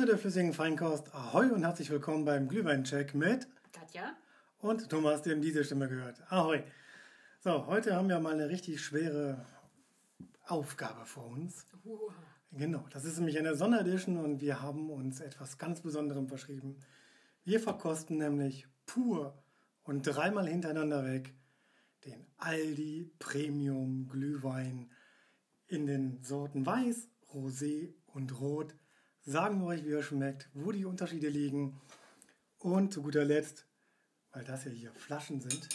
Freunde der flüssigen Feinkost, ahoi und herzlich willkommen beim Glühweincheck mit Katja und Thomas, dem diese Stimme gehört. Ahoi. So, heute haben wir mal eine richtig schwere Aufgabe vor uns. Uah. Genau, das ist nämlich eine Sonderedition und wir haben uns etwas ganz Besonderem verschrieben. Wir verkosten nämlich pur und dreimal hintereinander weg den Aldi Premium Glühwein in den Sorten Weiß, Rosé und Rot. Sagen wir euch, wie er schmeckt, wo die Unterschiede liegen. Und zu guter Letzt, weil das ja hier Flaschen sind,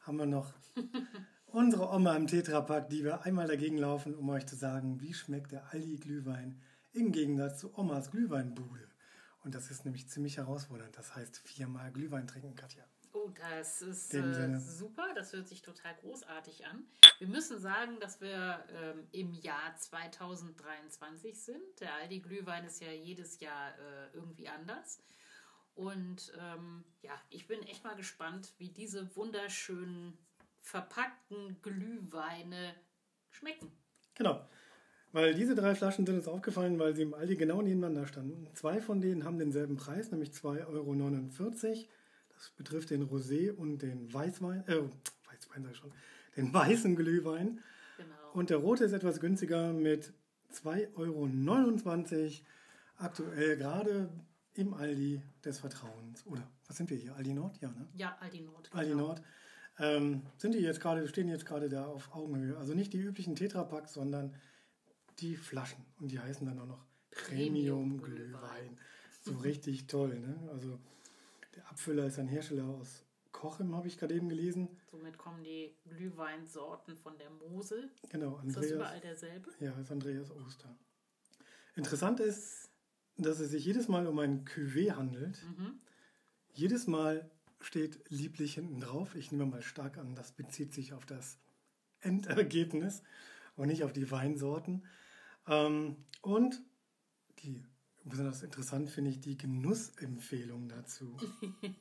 haben wir noch unsere Oma im Tetrapack, die wir einmal dagegen laufen, um euch zu sagen, wie schmeckt der Aldi Glühwein im Gegensatz zu Omas Glühweinbude. Und das ist nämlich ziemlich herausfordernd. Das heißt, viermal Glühwein trinken, Katja. Oh, das ist äh, super, das hört sich total großartig an. Wir müssen sagen, dass wir ähm, im Jahr 2023 sind. Der Aldi Glühwein ist ja jedes Jahr äh, irgendwie anders. Und ähm, ja, ich bin echt mal gespannt, wie diese wunderschönen verpackten Glühweine schmecken. Genau. Weil diese drei Flaschen sind uns aufgefallen, weil sie im Aldi genau nebeneinander standen. Zwei von denen haben denselben Preis, nämlich 2,49 Euro. Das betrifft den Rosé und den Weißwein, äh, Weißwein sag ich schon, den weißen Glühwein. Genau. Und der rote ist etwas günstiger mit 2,29 Euro. Aktuell gerade im Aldi des Vertrauens. Oder was sind wir hier? Aldi Nord? Ja, ne? ja, Aldi Nord. Aldi genau. Nord. Ähm, sind die jetzt gerade, stehen jetzt gerade da auf Augenhöhe. Also nicht die üblichen Tetrapacks, sondern die Flaschen. Und die heißen dann auch noch Premium Premium. So richtig toll, ne? Also der Abfüller ist ein Hersteller aus Kochem, habe ich gerade eben gelesen. Somit kommen die Glühweinsorten von der Mosel. Genau, Ist das Andreas. überall derselbe? Ja, ist Andreas Oster. Interessant ist, dass es sich jedes Mal um ein Cuvée handelt. Mhm. Jedes Mal steht lieblich hinten drauf. Ich nehme mal stark an, das bezieht sich auf das Endergebnis und nicht auf die Weinsorten. Ähm, und die besonders interessant finde ich die Genussempfehlung dazu.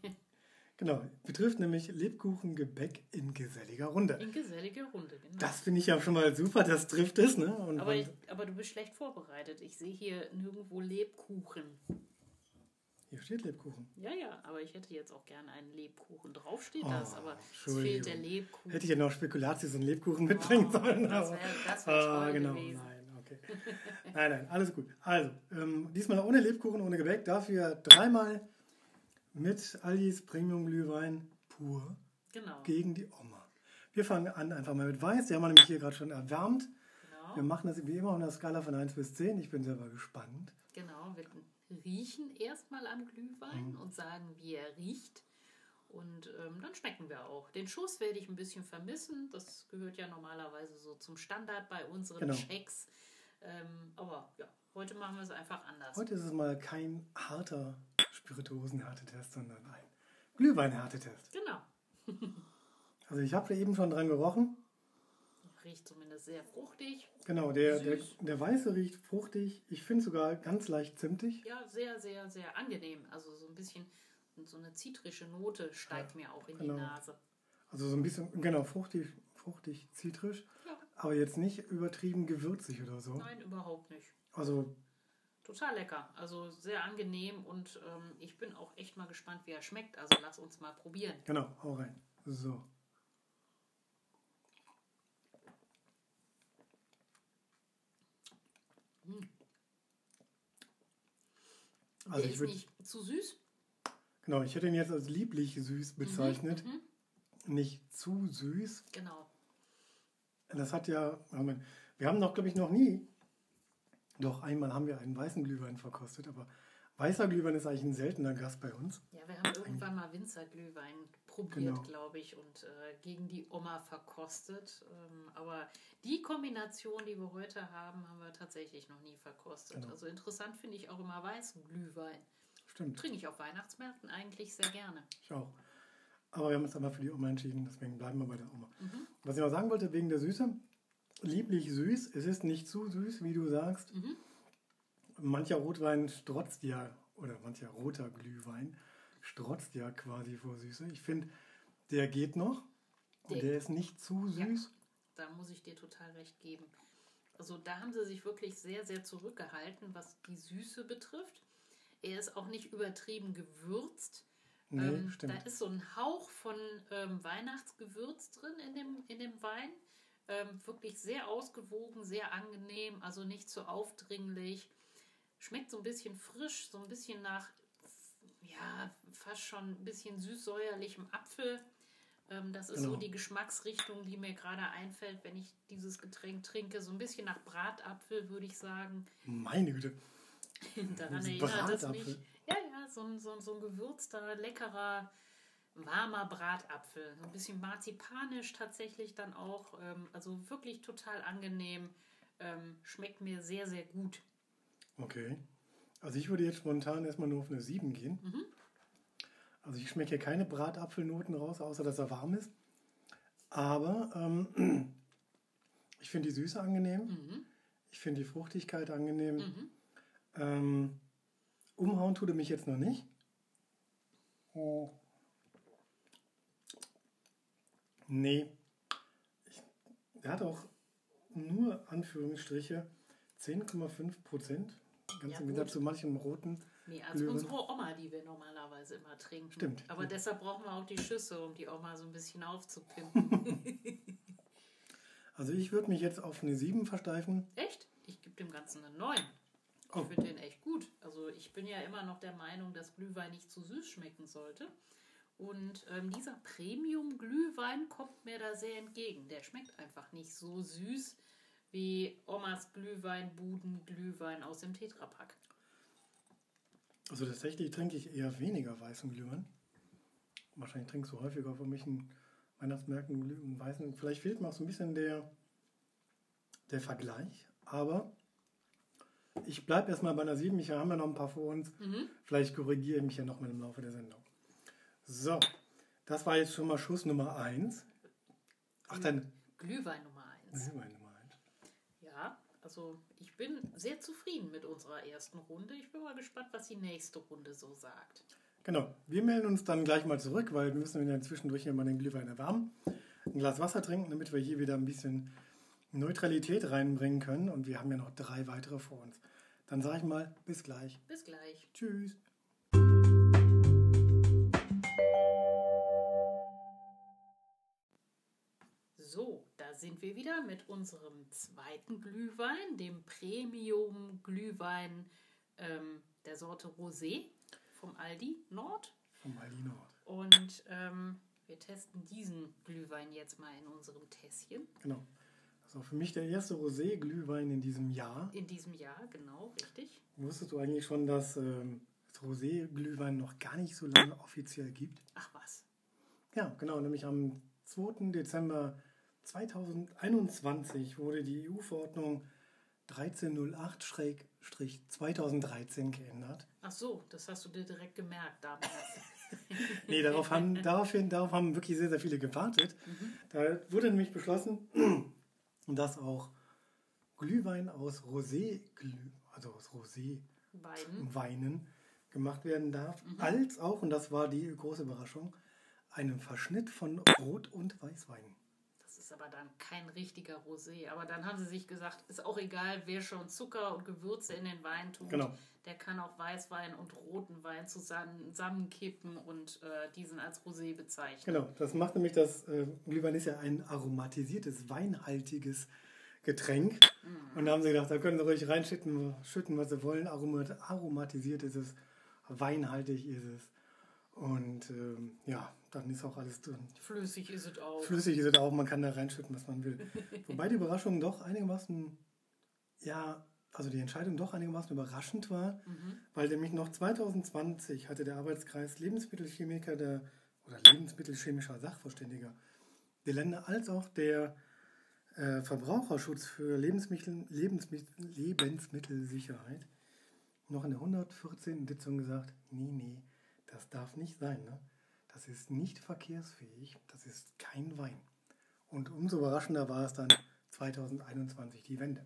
genau, betrifft nämlich Lebkuchengebäck in geselliger Runde. In gesellige Runde, genau. Das finde ich ja schon mal super, das trifft es. Ne? Und aber, ich, aber du bist schlecht vorbereitet. Ich sehe hier nirgendwo Lebkuchen. hier steht Lebkuchen. Ja, ja, aber ich hätte jetzt auch gerne einen Lebkuchen. Drauf steht Oh, das, aber es fehlt der Lebkuchen. Hätte ich ja noch Spekulatius und Lebkuchen mitbringen Oh, sollen. das wäre wär Ah, toll genau, gewesen. nein, okay. nein, nein, alles gut. Also, ähm, diesmal ohne Lebkuchen, ohne Gebäck, dafür dreimal mit Aldis Premium Glühwein pur Genau, gegen die Oma. Wir fangen an einfach mal mit Weiß, die haben wir nämlich hier gerade schon erwärmt. Wir genau, machen das wie immer auf einer Skala von 1 bis 10. Ich bin selber gespannt. genau. Wir riechen erstmal am Glühwein Mhm. und sagen, wie er riecht. Und ähm, dann schmecken wir auch. Den Schuss werde ich ein bisschen vermissen. Das gehört ja normalerweise so zum Standard bei unseren Genau. Checks. Ähm, aber ja, heute machen wir es einfach anders. Heute ist es mal kein harter Spirituosen-Härtetest, sondern ein Glühwein-Härtetest. Genau. Also ich habe da eben schon dran gerochen. Riecht zumindest sehr fruchtig. Genau, der, der, der Weiße riecht fruchtig. Ich finde sogar ganz leicht zimtig. Ja, sehr, sehr, sehr angenehm. Also so ein bisschen so eine zitrische Note steigt mir auch in genau. die Nase. Also so ein bisschen, genau, fruchtig, fruchtig, zitrisch. Ja. Aber jetzt nicht übertrieben gewürzig oder so. Nein, überhaupt nicht. Also, Total lecker. Also sehr angenehm und ähm, ich bin auch echt mal gespannt, wie er schmeckt. Also lass uns mal probieren. genau, hau rein. So. Also Der ich ist würd- nicht zu süß. Genau, ich hätte ihn jetzt als lieblich süß bezeichnet. Mhm. Nicht zu süß. Genau. Das hat ja, wir haben noch, glaube ich, noch nie, doch einmal haben wir einen weißen Glühwein verkostet, aber weißer Glühwein ist eigentlich ein seltener Gast bei uns. Ja, wir haben irgendwann mal Winzerglühwein probiert, Genau. glaube ich, und äh, gegen die Oma verkostet. Ähm, aber die Kombination, die wir heute haben, haben wir tatsächlich noch nie verkostet. Genau. Also interessant finde ich auch immer weißen Glühwein. Stimmt, Trinke ich auf Weihnachtsmärkten eigentlich sehr gerne. ich auch. Aber wir haben uns aber für die Oma entschieden, deswegen bleiben wir bei der Oma. Was ich noch sagen wollte, wegen der Süße, lieblich süß, es ist nicht zu süß, wie du sagst. Mancher Rotwein strotzt ja, oder mancher roter Glühwein strotzt ja quasi vor Süße. Ich finde, der geht noch. Der- der ist nicht zu Ja. süß. Da muss ich dir total recht geben. Also da haben sie sich wirklich sehr, sehr zurückgehalten, was die Süße betrifft. Er ist auch nicht übertrieben gewürzt. Nee, ähm, stimmt. Da ist so ein Hauch von ähm, Weihnachtsgewürz drin in dem, in dem Wein. Ähm, wirklich sehr ausgewogen, sehr angenehm, also nicht zu aufdringlich. Schmeckt so ein bisschen frisch, so ein bisschen nach, ja, fast schon ein bisschen süß-säuerlichem Apfel. Ähm, das ist Genau. so die Geschmacksrichtung, die mir gerade einfällt, wenn ich dieses Getränk trinke. So ein bisschen nach Bratapfel, würde ich sagen. Meine Güte. Daran erinnert es mich. So ein, so, ein- so ein gewürzter, leckerer, warmer Bratapfel. So ein bisschen marzipanisch tatsächlich dann auch. Ähm, also wirklich total angenehm. Ähm, schmeckt mir sehr, sehr gut. Okay. Also ich würde jetzt spontan erstmal nur auf eine 7 gehen. Mhm. Also ich schmecke hier keine Bratapfelnoten raus, außer dass er warm ist. Aber ähm, ich finde die Süße angenehm. Mhm. Ich finde die Fruchtigkeit angenehm. Mhm. Ähm, umhauen tut er mich jetzt noch nicht. Oh. Nee. Ich, er hat auch nur Anführungsstriche 10,5 Prozent. Ganz Ja, im Gegensatz zu manchem roten. Nee, als Glühwein. unsere Oma, die wir normalerweise immer trinken. Stimmt. Aber deshalb brauchen wir auch die Schüsse, um die Oma so ein bisschen aufzupimpen. Also ich würde mich jetzt auf eine 7 versteifen. echt? Ich gebe dem Ganzen eine 9. Oh. Ich den echt gut. Also ich bin ja immer noch der Meinung, dass Glühwein nicht zu süß schmecken sollte. Und ähm, dieser Premium-Glühwein kommt mir da sehr entgegen. Der schmeckt einfach nicht so süß wie Omas Glühwein, Buden-Glühwein aus dem Tetrapack. Also tatsächlich trinke ich eher weniger weißen Glühwein. Wahrscheinlich trinkst du häufiger von welchen Weihnachtsmärkten Glühwein weißen. Vielleicht fehlt mir auch so ein bisschen der, der Vergleich. Aber ich bleibe erstmal bei einer 7. Ich habe ja noch ein paar vor uns. Mhm. Vielleicht korrigiere ich mich ja noch mal im Laufe der Sendung. So, das war jetzt schon mal Schuss Nummer 1. Ach, dann Glühwein Nummer 1. Glühwein Nummer 1. Ja, also ich bin sehr zufrieden mit unserer ersten Runde. Ich bin mal gespannt, was die nächste Runde so sagt. Genau, wir melden uns dann gleich mal zurück, weil wir müssen ja zwischendurch hier mal den Glühwein erwärmen. Ein Glas Wasser trinken, damit wir hier wieder ein bisschen Neutralität reinbringen können. Und wir haben ja noch drei weitere vor uns. Dann sage ich mal, bis gleich. Bis gleich. Tschüss. So, da sind wir wieder mit unserem zweiten Glühwein, dem Premium-Glühwein ähm, der Sorte Rosé vom Aldi Nord. Vom Aldi Nord. Und ähm, wir testen diesen Glühwein jetzt mal in unserem Tässchen. Genau. Also für mich der erste Rosé-Glühwein in diesem Jahr. In diesem Jahr, genau, richtig. Wusstest du eigentlich schon, dass ähm, das Rosé-Glühwein noch gar nicht so lange offiziell gibt? Ach was. Ja, genau, nämlich am 2. Dezember 2021 wurde die EU-Verordnung 1308-2013 geändert. Ach so, das hast du dir direkt gemerkt damals. Nee, darauf haben, daraufhin, darauf haben wirklich sehr, sehr viele gewartet. Da wurde nämlich beschlossen, dass auch Glühwein aus Rosé, also aus Rosé-Weinen Beiden. gemacht werden darf, als auch, und das war die große Überraschung, einen Verschnitt von Rot- und Weißwein. Ist aber dann kein richtiger Rosé. Aber dann haben sie sich gesagt, ist auch egal, wer schon Zucker und Gewürze in den Wein tut. Genau. Der kann auch Weißwein und roten Wein zusammen, zusammenkippen und äh, diesen als Rosé bezeichnen. Genau, das macht nämlich das, äh, Glühwein ist ja ein aromatisiertes, weinhaltiges Getränk. Und da haben sie gedacht, da können sie ruhig reinschütten, schütten, was sie wollen. Aromat, aromatisiert ist es, weinhaltig ist es. Und ähm, ja, dann ist auch alles drin. Flüssig ist es auch. Flüssig ist es auch, man kann da reinschütten, was man will. Wobei die Überraschung doch einigermaßen, ja, also die Entscheidung doch einigermaßen überraschend war, weil nämlich noch 2020 hatte der Arbeitskreis Lebensmittelchemiker der, oder Lebensmittelchemischer Sachverständiger der Länder als auch der äh, Verbraucherschutz für Lebensmittel, Lebensmittel, Lebensmittelsicherheit noch in der 114. Sitzung gesagt, nee, nee, das darf nicht sein. Ne? Das ist nicht verkehrsfähig, das ist kein Wein. Und umso überraschender war es dann 2021 die Wende.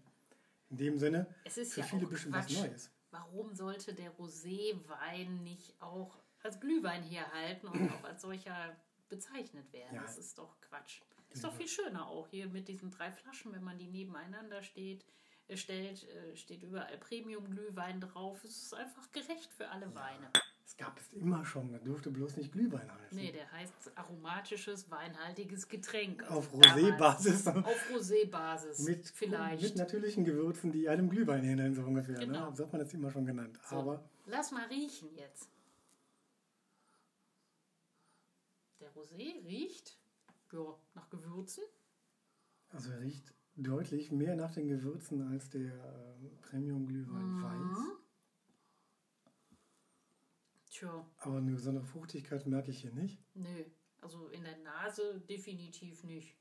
In dem Sinne, Es ist für ja viele bestimmt was Neues. Warum sollte der Roséwein nicht auch als Glühwein herhalten und auch als solcher bezeichnet werden? Ja. Das ist doch Quatsch. Ist doch viel schöner auch hier mit diesen drei Flaschen, wenn man die nebeneinander steht, Er stellt, äh, steht überall Premium-Glühwein drauf. Es ist einfach gerecht für alle Weine. Das gab es immer schon. Das durfte bloß nicht Glühwein heißen. Nee, der heißt aromatisches, weinhaltiges Getränk. Auf Rosé-Basis. Auf Rosé-Basis. Mit, vielleicht. mit natürlichen Gewürzen, die einem Glühwein ähneln, so ungefähr. Genau. Ne? So hat man das immer schon genannt. So, Aber lass mal riechen jetzt. Der Rosé riecht ja, nach Gewürzen. also er riecht deutlich mehr nach den Gewürzen als der äh, Premium-Glühwein Mhm. weiß. Tja, Aber eine besondere Fruchtigkeit merke ich hier nicht. nö. Also in der Nase definitiv nicht.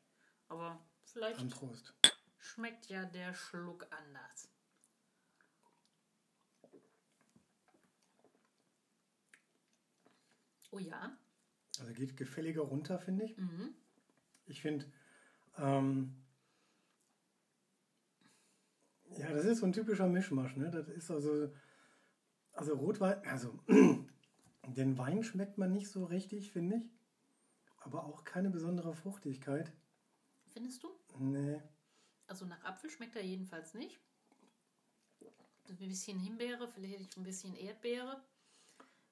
Aber vielleicht schmeckt ja der Schluck anders. Oh ja. Also geht gefälliger runter, finde ich. Mhm. Ich finde, ähm, ja, das ist so ein typischer Mischmasch. Ne? Das ist also, also Rotwein, also den Wein schmeckt man nicht so richtig, finde ich. Aber auch keine besondere Fruchtigkeit. Findest du? Nee. Also nach Apfel schmeckt er jedenfalls nicht. Ein bisschen Himbeere, vielleicht ein bisschen Erdbeere.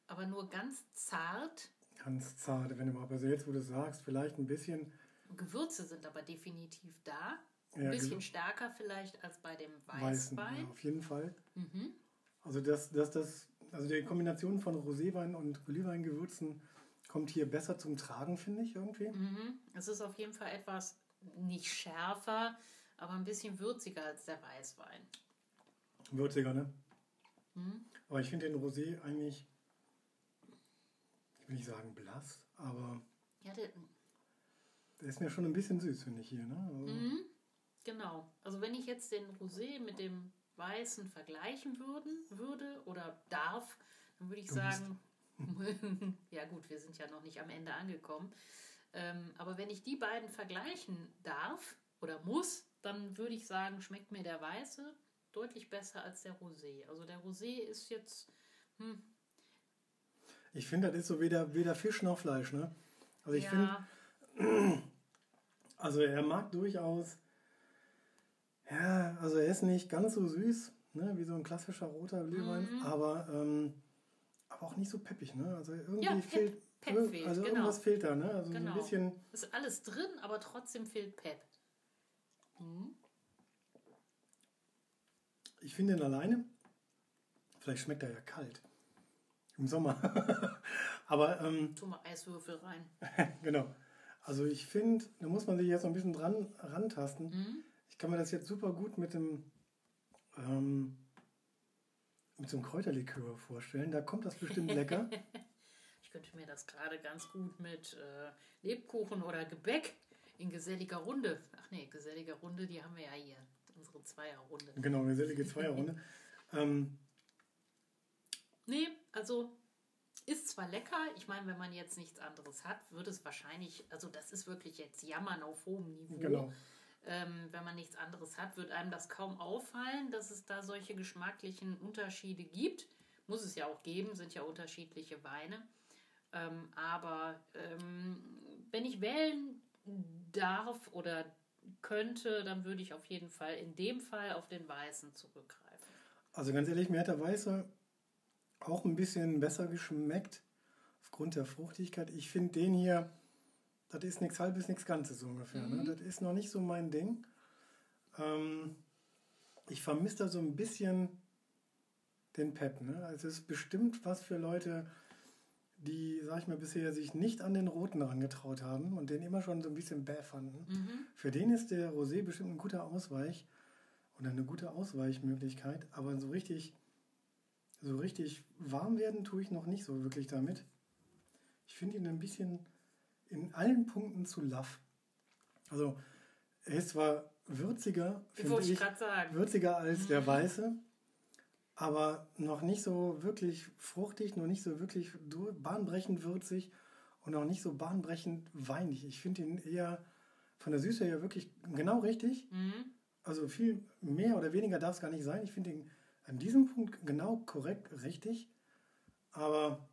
Aber nur ganz zart. Ganz zart, wenn du mal, also jetzt, wo du sagst, vielleicht ein bisschen, Gewürze sind aber definitiv da. Ein Ja, bisschen stärker vielleicht als bei dem weißen, Weißwein. ja, auf jeden Fall. Mhm. Also das, das, das, also die Kombination von Roséwein und Glühweingewürzen kommt hier besser zum Tragen, finde ich irgendwie. Mhm. Es ist auf jeden Fall etwas nicht schärfer, aber ein bisschen würziger als der Weißwein. Würziger, ne? Mhm. Aber ich finde den Rosé eigentlich, ich will nicht sagen blass, aber Ja, der, der ist mir schon ein bisschen süß, finde ich hier. Ne? Also, Mhm, genau. Also wenn ich jetzt den Rosé mit dem Weißen vergleichen würden, würde oder darf, dann würde ich Du sagen, ja gut, wir sind ja noch nicht am Ende angekommen. Ähm, aber wenn ich die beiden vergleichen darf oder muss, dann würde ich sagen, schmeckt mir der Weiße deutlich besser als der Rosé. Also der Rosé ist jetzt, hm, Ich finde, das ist so weder, weder Fisch noch Fleisch. Ne? Also ich finde, ja, also er mag durchaus, ja, also er ist nicht ganz so süß, ne, wie so ein klassischer roter Glühwein, Mhm. aber, ähm, aber auch nicht so peppig. Ne? Also irgendwie Ja, fehlt, Pep fehlt, also genau. irgendwas fehlt da. Ne? Also so Genau. ein bisschen, ist alles drin, aber trotzdem fehlt Pep. Mhm. ich finde ihn alleine, vielleicht schmeckt er ja kalt. Im Sommer. aber ähm, Tu mal Eiswürfel rein. genau. Also ich finde, da muss man sich jetzt noch ein bisschen dran rantasten. Mhm. Ich kann mir das jetzt super gut mit dem ähm, mit so einem Kräuterlikör vorstellen. Da kommt das bestimmt lecker. Ich könnte mir das gerade ganz gut mit äh, Lebkuchen oder Gebäck in geselliger Runde. Ach nee, geselliger Runde, die haben wir ja hier. Unsere Zweierrunde. genau, gesellige Zweierrunde. ähm, Nee, also ist zwar lecker. Ich meine, wenn man jetzt nichts anderes hat, wird es wahrscheinlich, also das ist wirklich jetzt Jammern auf hohem Niveau. genau. Ähm, wenn man nichts anderes hat, wird einem das kaum auffallen, dass es da solche geschmacklichen Unterschiede gibt. Muss es ja auch geben, sind ja unterschiedliche Weine. Ähm, aber ähm, wenn ich wählen darf oder könnte, dann würde ich auf jeden Fall in dem Fall auf den Weißen zurückgreifen. Also ganz ehrlich, mir hat der Weiße auch ein bisschen besser geschmeckt aufgrund der Fruchtigkeit. Ich finde den hier, das ist nichts halbes, nichts Ganzes so ungefähr. Ne? Das ist noch nicht so mein Ding. Ähm, ich vermisse da so ein bisschen den Pep. Ne? Also es ist bestimmt was für Leute, die, sag ich mal, bisher sich nicht an den Roten rangetraut haben und den immer schon so ein bisschen bäh fanden. Mhm. Für den ist der Rosé bestimmt ein guter Ausweich oder eine gute Ausweichmöglichkeit, aber so richtig, so richtig warm werden tue ich noch nicht so wirklich damit. Ich finde ihn ein bisschen in allen Punkten zu laff. Also er ist zwar würziger, finde ich ich, würziger als der weiße, aber noch nicht so wirklich fruchtig, noch nicht so wirklich bahnbrechend würzig und auch nicht so bahnbrechend weinig. Ich finde ihn eher von der Süße her wirklich genau richtig. Mhm. Also viel mehr oder weniger darf es gar nicht sein. Ich finde ihn an diesem Punkt genau korrekt richtig, aber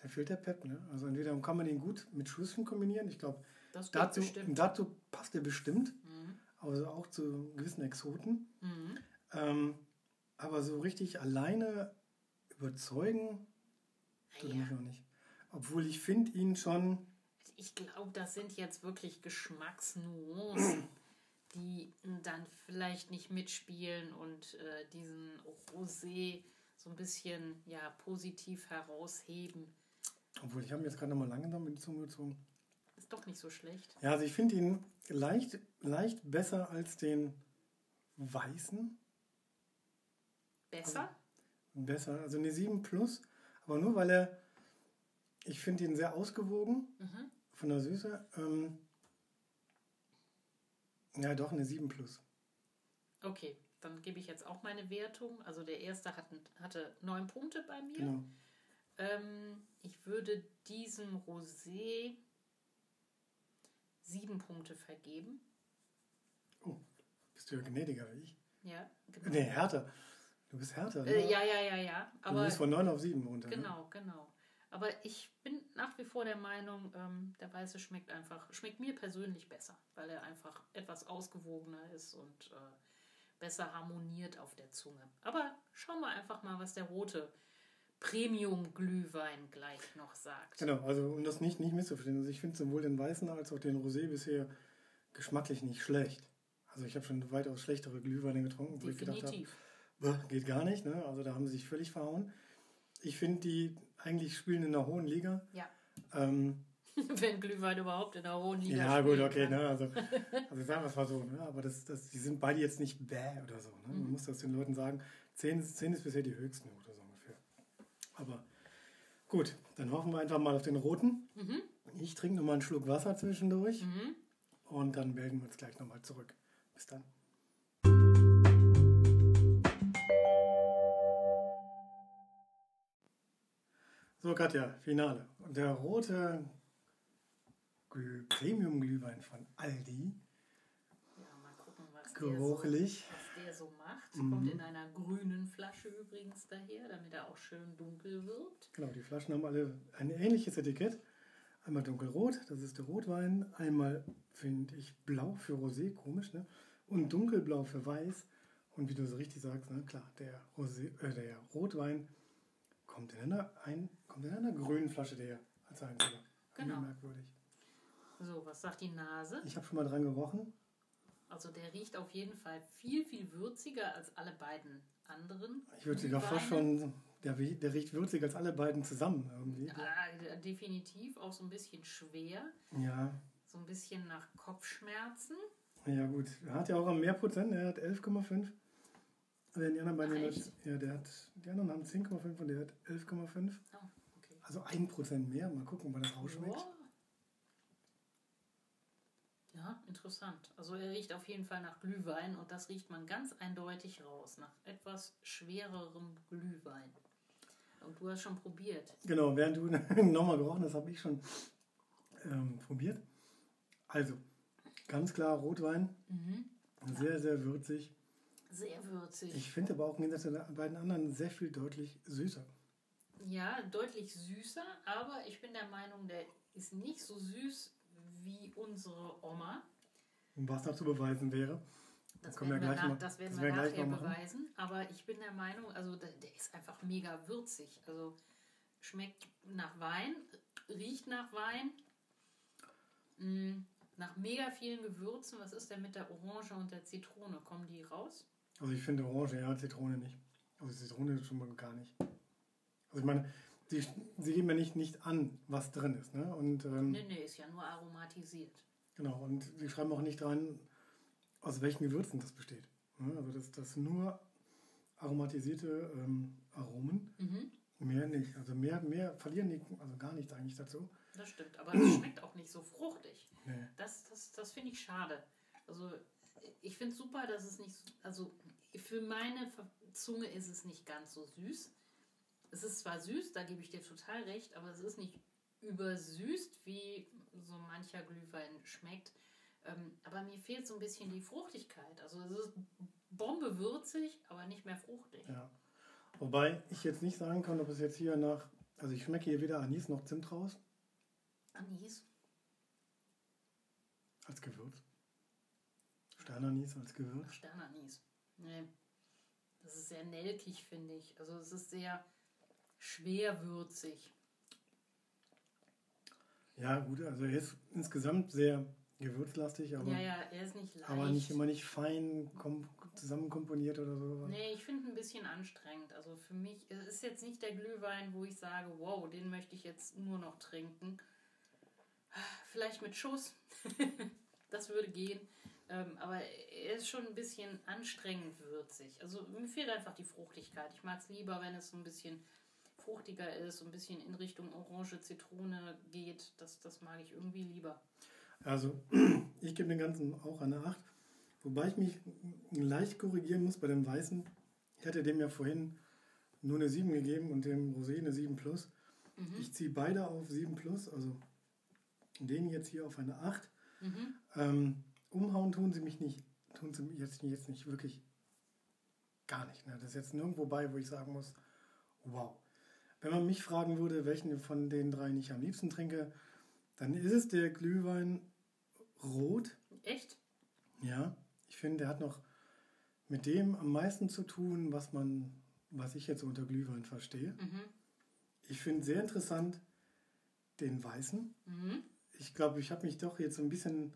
da fehlt der Pep. Ne? Also entweder kann man ihn gut mit Schüsseln kombinieren. Ich glaube, dazu, dazu passt er bestimmt. Mhm. also auch zu gewissen Exoten. Mhm. Ähm, aber so richtig alleine überzeugen tut er Naja, mich noch nicht. Obwohl ich finde ihn schon, ich glaube, das sind jetzt wirklich Geschmacksnuancen, die dann vielleicht nicht mitspielen und äh, diesen Rosé so ein bisschen ja, positiv herausheben. Obwohl ich habe mir jetzt gerade noch mal lange damit die Zunge gezogen. Ist doch nicht so schlecht. Ja, also ich finde ihn leicht, leicht besser als den weißen. Besser? Besser, also eine 7 plus, aber nur weil er, ich finde ihn sehr ausgewogen Mhm. von der Süße. Ähm, ja, doch, eine 7 plus. Okay, dann gebe ich jetzt auch meine Wertung. Also der erste hat, hatte neun Punkte bei mir. Genau. Ähm, ich würde diesem Rosé sieben Punkte vergeben. Oh, bist du ja gnädiger wie ich. Ja, genau. Nee, härter. Du bist härter. Ne? Äh, ja, ja, ja, ja. du Aber bist von 9 auf 7 runter. Ne? genau, genau. Aber ich bin nach wie vor der Meinung, ähm, der Weiße schmeckt einfach, schmeckt mir persönlich besser, weil er einfach etwas ausgewogener ist und äh, besser harmoniert auf der Zunge. Aber schauen wir einfach mal, was der rote Premium-Glühwein gleich noch sagt. Genau, also um das nicht, nicht misszuverstehen. Also ich finde sowohl den weißen als auch den Rosé bisher geschmacklich nicht schlecht. Also ich habe schon weitaus schlechtere Glühweine getrunken, wo ich gedacht habe, Definitiv. "Bäh, geht gar nicht. Ne? Also da haben sie sich völlig verhauen. Ich finde, die eigentlich spielen in einer hohen Liga. Ja, Ähm, wenn Glühwein überhaupt in der hohen Liga ja, gut, okay. Ne? Also, also sagen wir es mal so. Ne? Aber das, das, die sind beide jetzt nicht bäh oder so. Ne? Mhm. Man muss das den Leuten sagen. 10, ist- 10 ist bisher die so ungefähr. Aber gut, dann hoffen wir einfach mal auf den roten. Mhm. Ich trinke nochmal einen Schluck Wasser zwischendurch Mhm. und dann melden wir uns gleich nochmal zurück. Bis dann. So, Katja, Finale. Und der rote Glüh- Premium-Glühwein von Aldi, Ja, mal gucken, was der, so, geruchlich. was der so macht. Mhm. Kommt in einer grünen Flasche übrigens daher, damit er auch schön dunkel wird. Genau, die Flaschen haben alle ein ähnliches Etikett. Einmal dunkelrot, das ist der Rotwein. Einmal finde ich blau für Rosé, komisch, ne? Und dunkelblau für weiß. Und wie du so richtig sagst, ne? klar, der, Rosé, äh, der Rotwein kommt in, einer, ein, kommt in einer grünen Flasche daher als einziger. Genau. Merkwürdig. So, was sagt die Nase? Ich habe schon mal dran gerochen. Also der riecht auf jeden Fall viel, viel würziger als alle beiden anderen. Ich würde sogar fast schon, der, der riecht würziger als alle beiden zusammen irgendwie. Ja, definitiv auch so ein bisschen schwer, Ja, so ein bisschen nach Kopfschmerzen. Ja gut, er hat ja auch mehr Prozent, er hat 11,5. Also die anderen beiden, Ach, hat- ja, der hat, die anderen haben 10,5 und der hat 11,5. Oh, okay. Also 1% mehr. Mal gucken, wann das rausschmeckt. Ja. Ja, interessant. Also er riecht auf jeden Fall nach Glühwein und das riecht man ganz eindeutig raus, nach etwas schwererem Glühwein. Und du hast schon probiert. Genau, während du nochmal gerochen hast, habe ich schon ähm, probiert. Also, ganz klar Rotwein, Mhm. sehr, sehr würzig. Sehr würzig. Ich finde aber auch im Gegensatz zu den beiden anderen sehr viel deutlich süßer. Ja, deutlich süßer, aber ich bin der Meinung, der ist nicht so süß wie unsere Oma. Und was noch zu beweisen wäre. Das können werden wir nach, mal- das werden das wir nachher beweisen. Aber ich bin der Meinung, also der, der ist einfach mega würzig. Also schmeckt nach Wein, riecht nach Wein, mh, nach mega vielen Gewürzen. Was ist denn mit der Orange und der Zitrone? Kommen die raus? Also ich finde Orange, ja, Zitrone nicht. Also Zitrone schon mal gar nicht. Also ich meine, sie, sie geben ja nicht, nicht an, was drin ist. Ne? Und ähm, Nee, nee, ist ja nur aromatisiert. genau, und sie schreiben auch nicht dran, aus welchen Gewürzen das besteht. Ne? Also das, das nur aromatisierte ähm, Aromen, Mhm, mehr nicht. Also mehr, mehr verlieren die, also gar nichts eigentlich dazu. das stimmt. Aber es schmeckt auch nicht so fruchtig. Nee. Das, das, das finde ich schade. Also ich finde es super, dass es nicht, so- also für meine Zunge ist es nicht ganz so süß. Es ist zwar süß, da gebe ich dir total recht, aber es ist nicht übersüßt, wie so mancher Glühwein schmeckt. Ähm, aber mir fehlt so ein bisschen die Fruchtigkeit. Also es ist Bombe würzig, aber nicht mehr fruchtig. Ja. Wobei ich jetzt nicht sagen kann, ob es jetzt hier nach, also ich schmecke hier weder Anis noch Zimt raus Anis. als Gewürz. Sternanis als Gewürz? Sternanis. Nee. Das ist sehr nelkig, finde ich. Also es ist sehr schwerwürzig. Ja, gut, also er ist insgesamt sehr gewürzlastig, aber, Ja, ja, er ist nicht leicht. aber nicht immer nicht fein kom zusammenkomponiert oder so. Nee, ich finde ein bisschen anstrengend. Also für mich es ist jetzt nicht der Glühwein, wo ich sage, wow, den möchte ich jetzt nur noch trinken. Vielleicht mit Schuss. das würde gehen. Ähm, aber er ist schon ein bisschen anstrengend würzig. Also mir fehlt einfach die Fruchtigkeit. Ich mag es lieber, wenn es so ein bisschen fruchtiger ist, so ein bisschen in Richtung Orange, Zitrone geht. Das, das mag ich irgendwie lieber. Also, ich gebe dem Ganzen auch eine 8. Wobei ich mich leicht korrigieren muss bei dem Weißen. Ich hatte dem ja vorhin nur eine 7 gegeben und dem Rosé eine 7 plus. Mhm. Ich ziehe beide auf 7 plus, also den jetzt hier auf eine 8. Mhm. Ähm, umhauen tun sie mich nicht, tun sie jetzt, jetzt nicht wirklich gar nicht. Ne? Das ist jetzt nirgendwo bei, wo ich sagen muss, wow. Wenn man mich fragen würde, welchen von den dreien ich am liebsten trinke, dann ist es der Glühwein rot. Echt? Ja, ich finde, der hat noch mit dem am meisten zu tun, was man, was ich jetzt unter Glühwein verstehe. Mhm. Ich finde sehr interessant den weißen. Mhm. Ich glaube, ich habe mich doch jetzt so ein bisschen,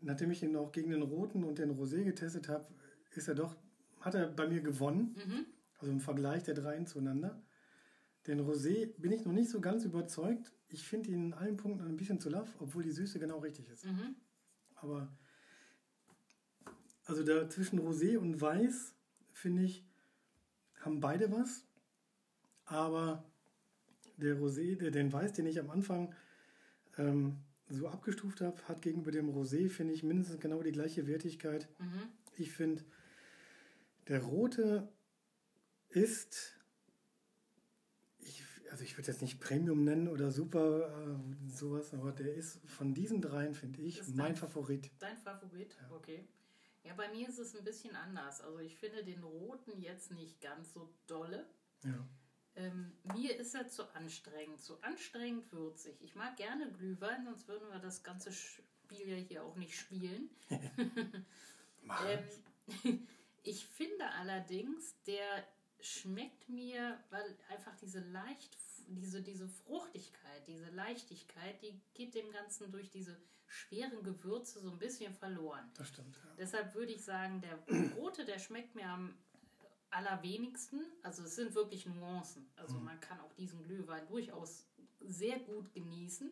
nachdem ich ihn auch gegen den roten und den Rosé getestet habe, ist er doch, hat er bei mir gewonnen. Mhm. Also im Vergleich der dreien zueinander. Den Rosé bin ich noch nicht so ganz überzeugt. Ich finde ihn in allen Punkten ein bisschen zu laff, obwohl die Süße genau richtig ist. Mhm. Aber also da zwischen Rosé und Weiß, finde ich, haben beide was. Aber der Rosé, der, den Weiß, den ich am Anfang ähm, so abgestuft habe, hat gegenüber dem Rosé, finde ich, mindestens genau die gleiche Wertigkeit. Mhm. Ich finde, der rote ist, also ich würde jetzt nicht Premium nennen oder super äh, sowas, aber der ist von diesen dreien, finde ich, mein dein- Favorit. Dein Favorit? Ja. Okay. Ja, bei mir ist es ein bisschen anders. Also ich finde den roten jetzt nicht ganz so dolle. Ja. Ähm, mir ist er zu anstrengend, zu anstrengend würzig. Ich mag gerne Glühwein, sonst würden wir das ganze Spiel ja hier auch nicht spielen. Ähm, ich finde allerdings, der schmeckt mir, weil einfach diese leicht, diese, diese Fruchtigkeit, diese Leichtigkeit, die geht dem Ganzen durch diese schweren Gewürze so ein bisschen verloren. Das stimmt. Ja. Deshalb würde ich sagen, der rote, der schmeckt mir am allerwenigsten. Also es sind wirklich Nuancen. Also Mhm. man kann auch diesen Glühwein durchaus sehr gut genießen.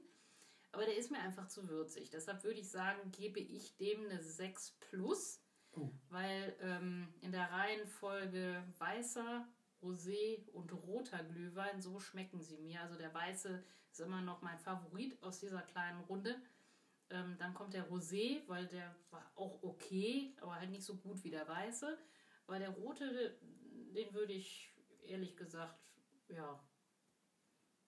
Aber der ist mir einfach zu würzig. Deshalb würde ich sagen, gebe ich dem eine 6 plus, Oh. weil ähm, in der Reihenfolge weißer, Rosé und roter Glühwein, so schmecken sie mir. Also der weiße ist immer noch mein Favorit aus dieser kleinen Runde. Ähm, dann kommt der Rosé, weil der war auch okay, aber halt nicht so gut wie der weiße. Weil der rote, den würde ich ehrlich gesagt, ja,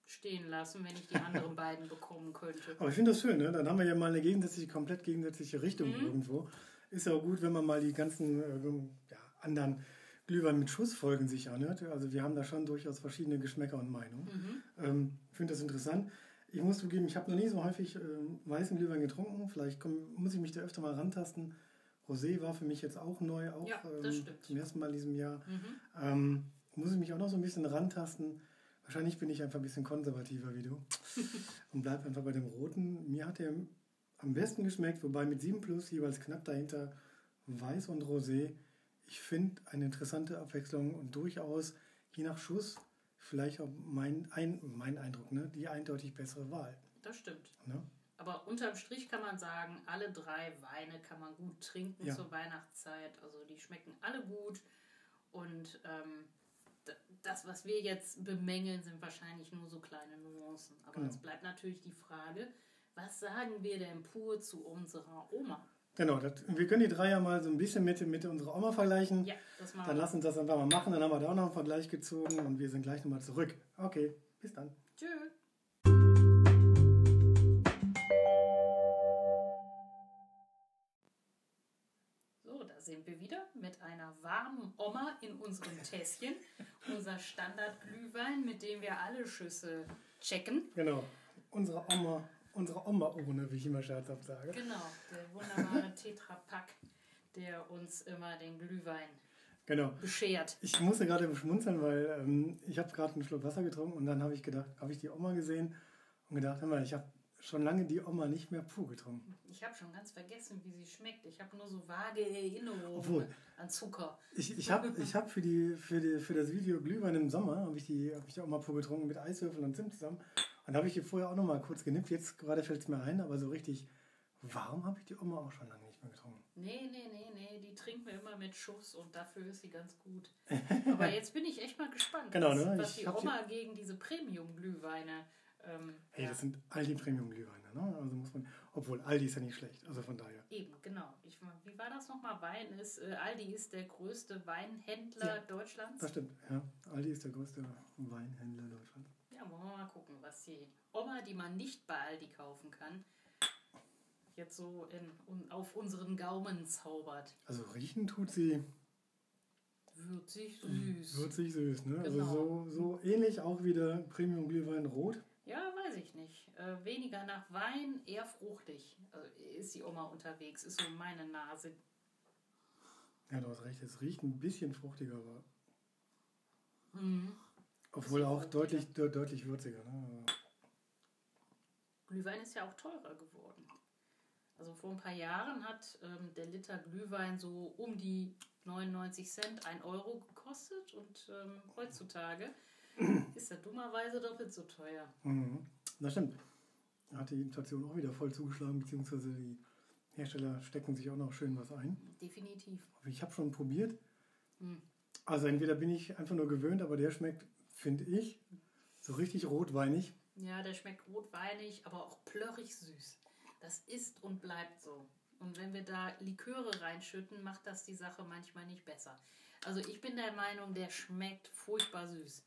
stehen lassen, wenn ich die anderen beiden bekommen könnte. Aber ich finde das schön, ne? Dann haben wir ja mal eine gegensätzliche, komplett gegensätzliche Richtung Mhm. irgendwo. Ist ja auch gut, wenn man mal die ganzen äh, ja, anderen Glühwein mit Schussfolgen sich anhört. Also wir haben da schon durchaus verschiedene Geschmäcker und Meinungen. Mhm. Ähm, ich finde das interessant. Ich muss zugeben, ich habe noch nie so häufig ähm, weißen Glühwein getrunken. Vielleicht komm, muss ich mich da öfter mal rantasten. Rosé war für mich jetzt auch neu, auch Ja, ähm, zum ersten Mal in diesem Jahr. Mhm. Ähm, muss ich mich auch noch so ein bisschen rantasten. Wahrscheinlich bin ich einfach ein bisschen konservativer wie du und bleib einfach bei dem Roten. Mir hat der am besten geschmeckt, wobei mit 7 Plus jeweils knapp dahinter Weiß und Rosé. Ich finde eine interessante Abwechslung und durchaus je nach Schuss vielleicht auch mein, ein, mein Eindruck, ne, die eindeutig bessere Wahl. Das stimmt. Ne? Aber unterm Strich kann man sagen, alle drei Weine kann man gut trinken Ja. zur Weihnachtszeit. Also die schmecken alle gut. Und ähm, das, was wir jetzt bemängeln, sind wahrscheinlich nur so kleine Nuancen. Aber Genau. es bleibt natürlich die Frage, was sagen wir denn pur zu unserer Oma? Genau, das, wir können die drei ja mal so ein bisschen mit, mit unserer Oma vergleichen. Ja, das machen Dann wir. lass uns das einfach mal machen. Dann haben wir da auch noch einen Vergleich gezogen und wir sind gleich nochmal zurück. Okay, bis dann. Tschö. So, da sind wir wieder mit einer warmen Oma in unserem Tässchen. Unser Standardglühwein, mit dem wir alle Schüsse checken. Genau. Unsere Oma, unsere Oma-Urne, wie ich immer scherzhaft sage. Genau, der wunderbare Tetrapack. der uns immer den Glühwein Genau. beschert. Ich musste gerade schmunzeln, weil ähm, ich habe gerade einen Schluck Wasser getrunken und dann habe ich gedacht, habe ich die Oma gesehen und gedacht, mal, ich habe schon lange die Oma nicht mehr pur getrunken. Ich habe schon ganz vergessen, wie sie schmeckt. Ich habe nur so vage Erinnerungen Obwohl. an Zucker. Ich, ich habe ich hab für, die, für, die, für das Video Glühwein im Sommer, habe ich, die, hab ich die Oma pur getrunken mit Eiswürfeln und Zimt zusammen. Und habe ich die vorher auch noch mal kurz genippt. Jetzt gerade fällt es mir ein, aber so richtig warm habe ich die Oma auch schon lange nicht mehr getrunken. Nee, nee, nee, nee, die trinken wir immer mit Schuss und dafür ist sie ganz gut. Aber jetzt bin ich echt mal gespannt, Genau, was, ne? was die hab die- Oma gegen diese Premium-Glühweine. Ähm, Hey, ja, das sind Aldi Premium Glühweine, ne? Also muss man, obwohl Aldi ist ja nicht schlecht, also von daher. eben, genau. Ich, wie war das nochmal? Wein ist, äh, Aldi ist der größte Weinhändler Ja. Deutschlands. Das stimmt, ja. Aldi ist der größte Weinhändler Deutschlands. Ja, wollen wir mal gucken, was die Oma, die man nicht bei Aldi kaufen kann, jetzt so in, un, auf unseren Gaumen zaubert. Also riechen tut sie Würzig, süß. würzig süß, ne? Also Genau. so, so ähnlich auch wie der Premium Glühwein rot. Ja, weiß ich nicht. Äh, weniger nach Wein, eher fruchtig äh, ist die Oma unterwegs, ist so meine Nase. Ja, du hast recht, es riecht ein bisschen fruchtiger, aber Mhm. Obwohl auch deutlich, de deutlich würziger. Ne? Glühwein ist ja auch teurer geworden. Also vor ein paar Jahren hat ähm, der Liter Glühwein so um die 99 Cent, 1 Euro gekostet und ähm, heutzutage ist er dummerweise doppelt so teuer. Mhm. Das stimmt. Hat die Inflation auch wieder voll zugeschlagen, beziehungsweise die Hersteller stecken sich auch noch schön was ein. Definitiv. Ich habe schon probiert. Hm. Also entweder bin ich einfach nur gewöhnt, aber der schmeckt, finde ich, so richtig rotweinig. Ja, der schmeckt rotweinig, aber auch plörrig süß. Das ist und bleibt so. Und wenn wir da Liköre reinschütten, macht das die Sache manchmal nicht besser. Also ich bin der Meinung, der schmeckt furchtbar süß.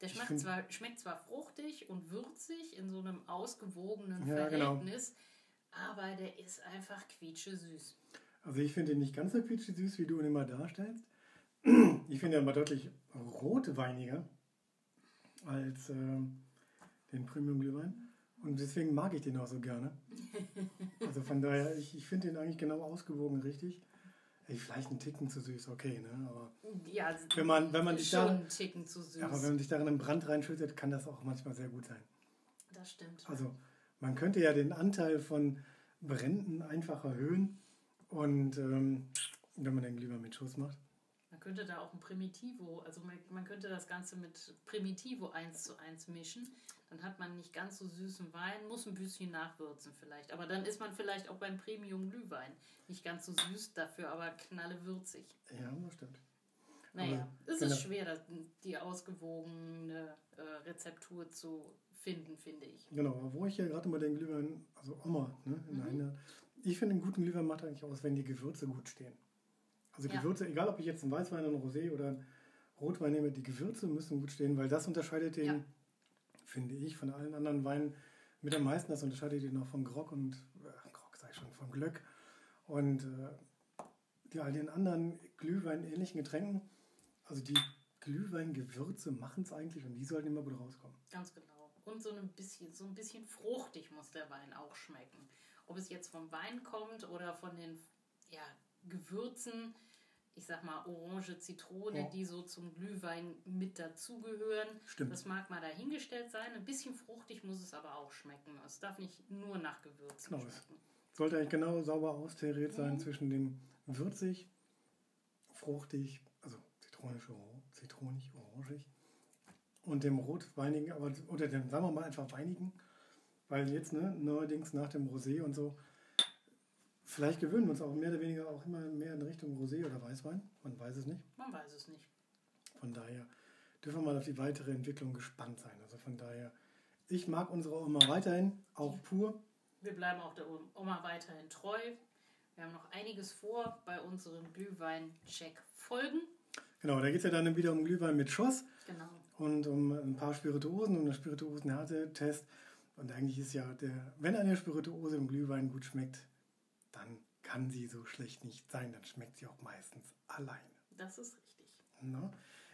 Der schmeckt zwar, schmeckt zwar fruchtig und würzig in so einem ausgewogenen Ja, genau. Verhältnis, aber der ist einfach quietsche süß. Also ich finde ihn nicht ganz so quietschig süß, wie du ihn immer darstellst. Ich finde ihn aber deutlich rotweiniger als ähm, den Premium Glühwein. Und deswegen mag ich den auch so gerne. Also von daher, ich, ich finde den eigentlich genau ausgewogen richtig. Ey, vielleicht ein Ticken zu süß, okay, ne? Aber, Ja, Wenn man- wenn man sich da- einen Ticken zu süß. aber wenn man sich darin einen Brand reinschüttet, kann das auch manchmal sehr gut sein. das stimmt. Also man könnte ja den Anteil von Bränden einfach erhöhen. Und ähm, wenn man den Glühwein mit Schuss macht. Man könnte da auch ein Primitivo, also man, man könnte das Ganze mit Primitivo 1 zu 1 mischen. Dann hat man nicht ganz so süßen Wein, muss ein bisschen nachwürzen vielleicht. Aber dann ist man vielleicht auch beim Premium Glühwein nicht ganz so süß, dafür aber knallewürzig. Ja, das stimmt. Naja, Aber es genau. ist schwer, das, die ausgewogene äh, Rezeptur zu finden, finde ich. Genau, aber wo ich hier gerade mal den Glühwein, also Oma, ne, in der Mhm. Hand, ich finde, einen guten Glühwein macht eigentlich aus, wenn die Gewürze gut stehen. Also Ja. Gewürze, egal ob ich jetzt einen Weißwein, einen Rosé oder einen Rotwein nehme, die Gewürze müssen gut stehen, weil das unterscheidet den, Ja. finde ich, von allen anderen Weinen mit am meisten. Das unterscheidet ihn auch von Grog und, äh, Grog sag ich schon, von Glöck und äh, die, all den anderen Glühwein-ähnlichen Getränken. Also die Glühweingewürze machen es eigentlich und die sollten immer gut rauskommen. Ganz genau. Und so ein bisschen, so ein bisschen fruchtig muss der Wein auch schmecken. Ob es jetzt vom Wein kommt oder von den ja, Gewürzen, ich sag mal Orange, Zitrone, Ja. die so zum Glühwein mit dazugehören. Stimmt. Das mag mal dahingestellt sein. Ein bisschen fruchtig muss es aber auch schmecken. Es darf nicht nur nach Gewürzen Genau. schmecken. Sollte eigentlich genau sauber austariert sein Mhm. zwischen dem würzig, fruchtig, also zitronisch, zitronig, orangig und dem rotweinigen, aber oder dem, sagen wir mal einfach weinigen, weil jetzt ne, neuerdings nach dem Rosé und so, vielleicht gewöhnen wir uns auch mehr oder weniger auch immer mehr in Richtung Rosé oder Weißwein, man weiß es nicht. Man weiß es nicht. Von daher dürfen wir mal auf die weitere Entwicklung gespannt sein. Also von daher, ich mag unsere Oma weiterhin, auch pur. Wir bleiben auch der Oma weiterhin treu. Wir haben noch einiges vor bei unseren Glühwein-Check-Folgen. Genau, da geht es ja dann wieder um Glühwein mit Schuss. Genau. und um ein paar Spirituosen und einen Spirituosenhärtetest. Und eigentlich ist ja der, wenn eine Spirituose im Glühwein gut schmeckt, dann kann sie so schlecht nicht sein. Dann schmeckt sie auch meistens alleine. Das ist richtig. Na?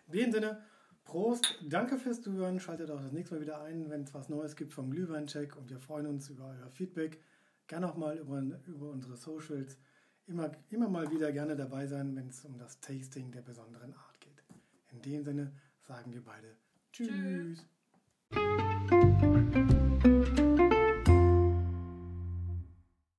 In dem Sinne, Prost, danke fürs Zuhören. Schaltet auch das nächste Mal wieder ein, wenn es was Neues gibt vom Glühweincheck. Und wir freuen uns über euer Feedback. Gerne auch mal über, über unsere Socials, immer, immer mal wieder gerne dabei sein, wenn es um das Tasting der besonderen Art geht. In dem Sinne sagen wir beide Tschüss. Tschüss.